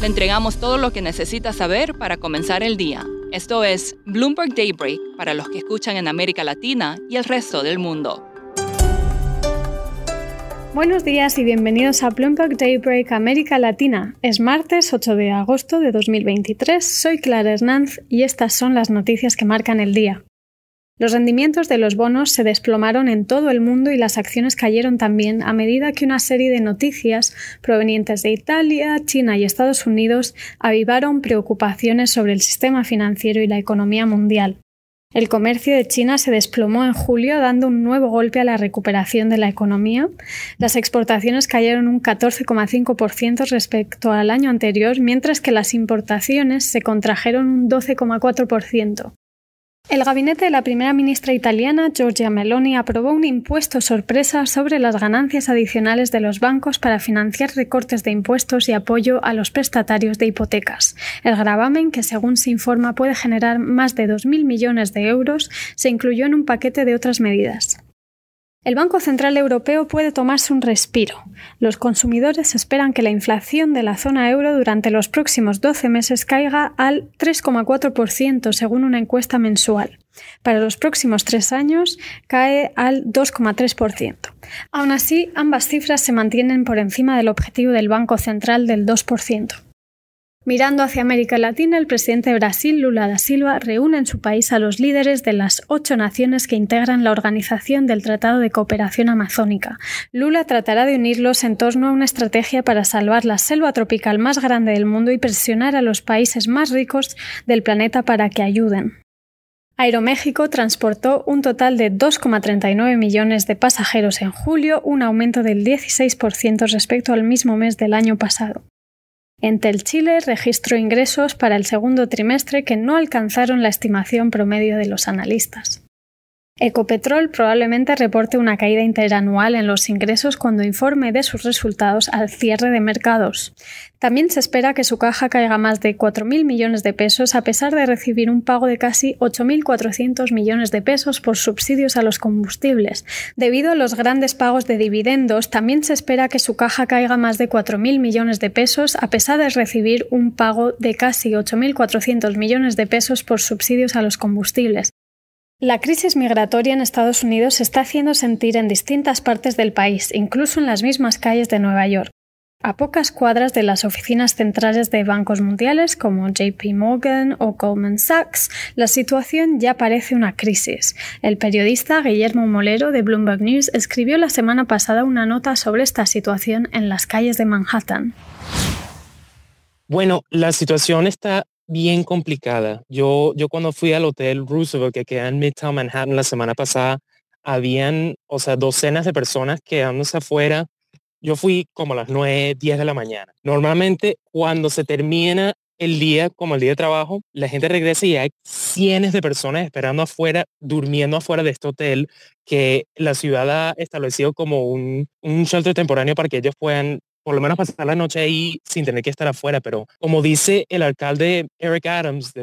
Le entregamos todo lo que necesita saber para comenzar el día. Esto es Bloomberg Daybreak para los que escuchan en América Latina y el resto del mundo. Buenos días y bienvenidos a Bloomberg Daybreak América Latina. Es martes 8 de agosto de 2023. Soy Clara Hernández y estas son las noticias que marcan el día. Los rendimientos de los bonos se desplomaron en todo el mundo y las acciones cayeron también a medida que una serie de noticias provenientes de Italia, China y Estados Unidos avivaron preocupaciones sobre el sistema financiero y la economía mundial. El comercio de China se desplomó en julio dando un nuevo golpe a la recuperación de la economía. Las exportaciones cayeron un 14,5% respecto al año anterior, mientras que las importaciones se contrajeron un 12,4%. El gabinete de la primera ministra italiana, Giorgia Meloni, aprobó un impuesto sorpresa sobre las ganancias adicionales de los bancos para financiar recortes de impuestos y apoyo a los prestatarios de hipotecas. El gravamen, que según se informa puede generar más de 2.000 millones de euros, se incluyó en un paquete de otras medidas. El Banco Central Europeo puede tomarse un respiro. Los consumidores esperan que la inflación de la zona euro durante los próximos 12 meses caiga al 3,4% según una encuesta mensual. Para los próximos tres años cae al 2,3%. Aún así, ambas cifras se mantienen por encima del objetivo del Banco Central del 2%. Mirando hacia América Latina, el presidente de Brasil, Lula da Silva, reúne en su país a los líderes de las ocho naciones que integran la Organización del Tratado de Cooperación Amazónica. Lula tratará de unirlos en torno a una estrategia para salvar la selva tropical más grande del mundo y presionar a los países más ricos del planeta para que ayuden. Aeroméxico transportó un total de 2,39 millones de pasajeros en julio, un aumento del 16% respecto al mismo mes del año pasado. Entel Chile registró ingresos para el segundo trimestre que no alcanzaron la estimación promedio de los analistas. Ecopetrol probablemente reporte una caída interanual en los ingresos cuando informe de sus resultados al cierre de mercados. También se espera que su caja caiga más de 4.000 millones de pesos a pesar de recibir un pago de casi 8.400 millones de pesos por subsidios a los combustibles. Debido a los grandes pagos de dividendos, también se espera que su caja caiga más de 4.000 millones de pesos a pesar de recibir un pago de casi 8.400 millones de pesos por subsidios a los combustibles. La crisis migratoria en Estados Unidos se está haciendo sentir en distintas partes del país, incluso en las mismas calles de Nueva York. A pocas cuadras de las oficinas centrales de bancos mundiales como JP Morgan o Goldman Sachs, la situación ya parece una crisis. El periodista Guillermo Molero de Bloomberg News escribió la semana pasada una nota sobre esta situación en las calles de Manhattan. Bueno, la situación está bien complicada. Yo, yo cuando fui al Hotel Roosevelt, que queda en Midtown Manhattan la semana pasada, habían, o sea, docenas de personas quedándose afuera. Yo fui como a las 9, 10 de la mañana. Normalmente cuando se termina el día, como el día de trabajo, la gente regresa y hay cientos de personas esperando afuera, durmiendo afuera de este hotel que la ciudad ha establecido como un, un shelter temporáneo para que ellos puedan por lo menos pasar la noche ahí sin tener que estar afuera, pero como dice el alcalde Eric Adams de,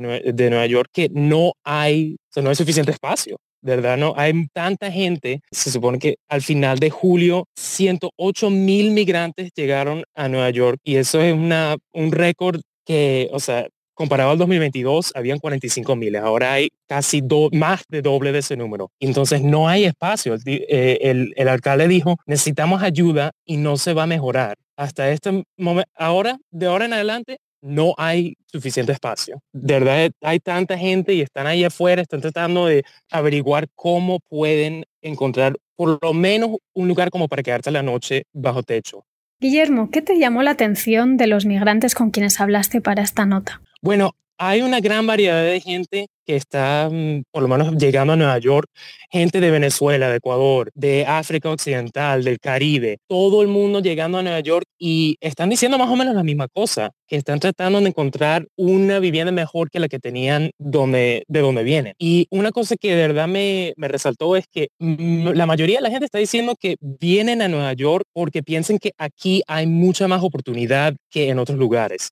Nueva York, que no hay, no hay suficiente espacio. Verdad, no hay tanta gente. Se supone que al final de julio 108 mil migrantes llegaron a Nueva York y eso es una, un récord que, o sea, comparado al 2022, habían 45 mil. Ahora hay casi más de doble de ese número. Entonces no hay espacio. Eh, el, el, alcalde dijo, necesitamos ayuda y no se va a mejorar. Hasta este momento, ahora, de ahora en adelante, no hay suficiente espacio. De verdad, hay tanta gente y están ahí afuera, están tratando de averiguar cómo pueden encontrar por lo menos un lugar como para quedarse la noche bajo techo. Guillermo, ¿qué te llamó la atención de los migrantes con quienes hablaste para esta nota? Bueno, hay una gran variedad de gente que está mm, por lo menos llegando a Nueva York, gente de Venezuela, de Ecuador, de África Occidental, del Caribe, todo el mundo llegando a Nueva York y están diciendo más o menos la misma cosa, que están tratando de encontrar una vivienda mejor que la que tenían donde, de donde vienen. Y una cosa que de verdad me, me resaltó es que mm, la mayoría de la gente está diciendo que vienen a Nueva York porque piensan que aquí hay mucha más oportunidad que en otros lugares.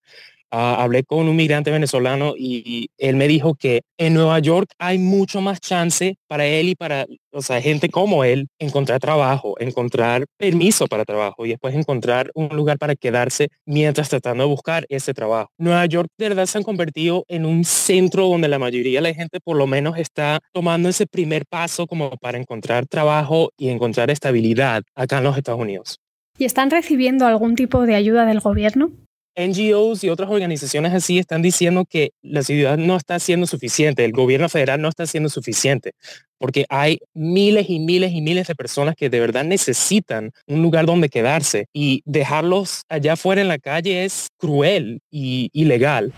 Ah, hablé con un migrante venezolano y, él me dijo que en Nueva York hay mucho más chance para él y para o sea, gente como él encontrar trabajo, encontrar permiso para trabajo y después encontrar un lugar para quedarse mientras tratando de buscar ese trabajo. Nueva York de verdad se han convertido en un centro donde la mayoría de la gente por lo menos está tomando ese primer paso como para encontrar trabajo y encontrar estabilidad acá en los Estados Unidos. ¿Y están recibiendo algún tipo de ayuda del gobierno? NGOs y otras organizaciones así están diciendo que la ciudad no está siendo suficiente, el gobierno federal no está siendo suficiente, porque hay miles y miles y miles de personas que de verdad necesitan un lugar donde quedarse y dejarlos allá afuera en la calle es cruel y ilegal.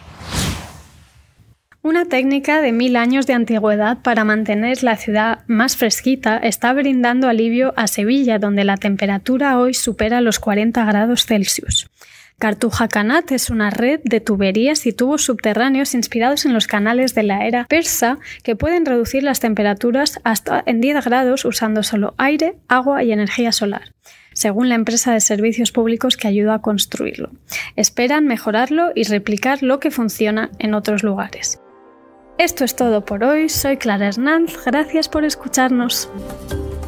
Una técnica de mil años de antigüedad para mantener la ciudad más fresquita está brindando alivio a Sevilla, donde la temperatura hoy supera los 40 grados Celsius. Cartuja Canat es una red de tuberías y tubos subterráneos inspirados en los canales de la era persa que pueden reducir las temperaturas hasta en 10 grados usando solo aire, agua y energía solar según la empresa de servicios públicos que ayudó a construirlo. Esperan mejorarlo y replicar lo que funciona en otros lugares. Esto es todo por hoy, soy Clara Hernández, gracias por escucharnos.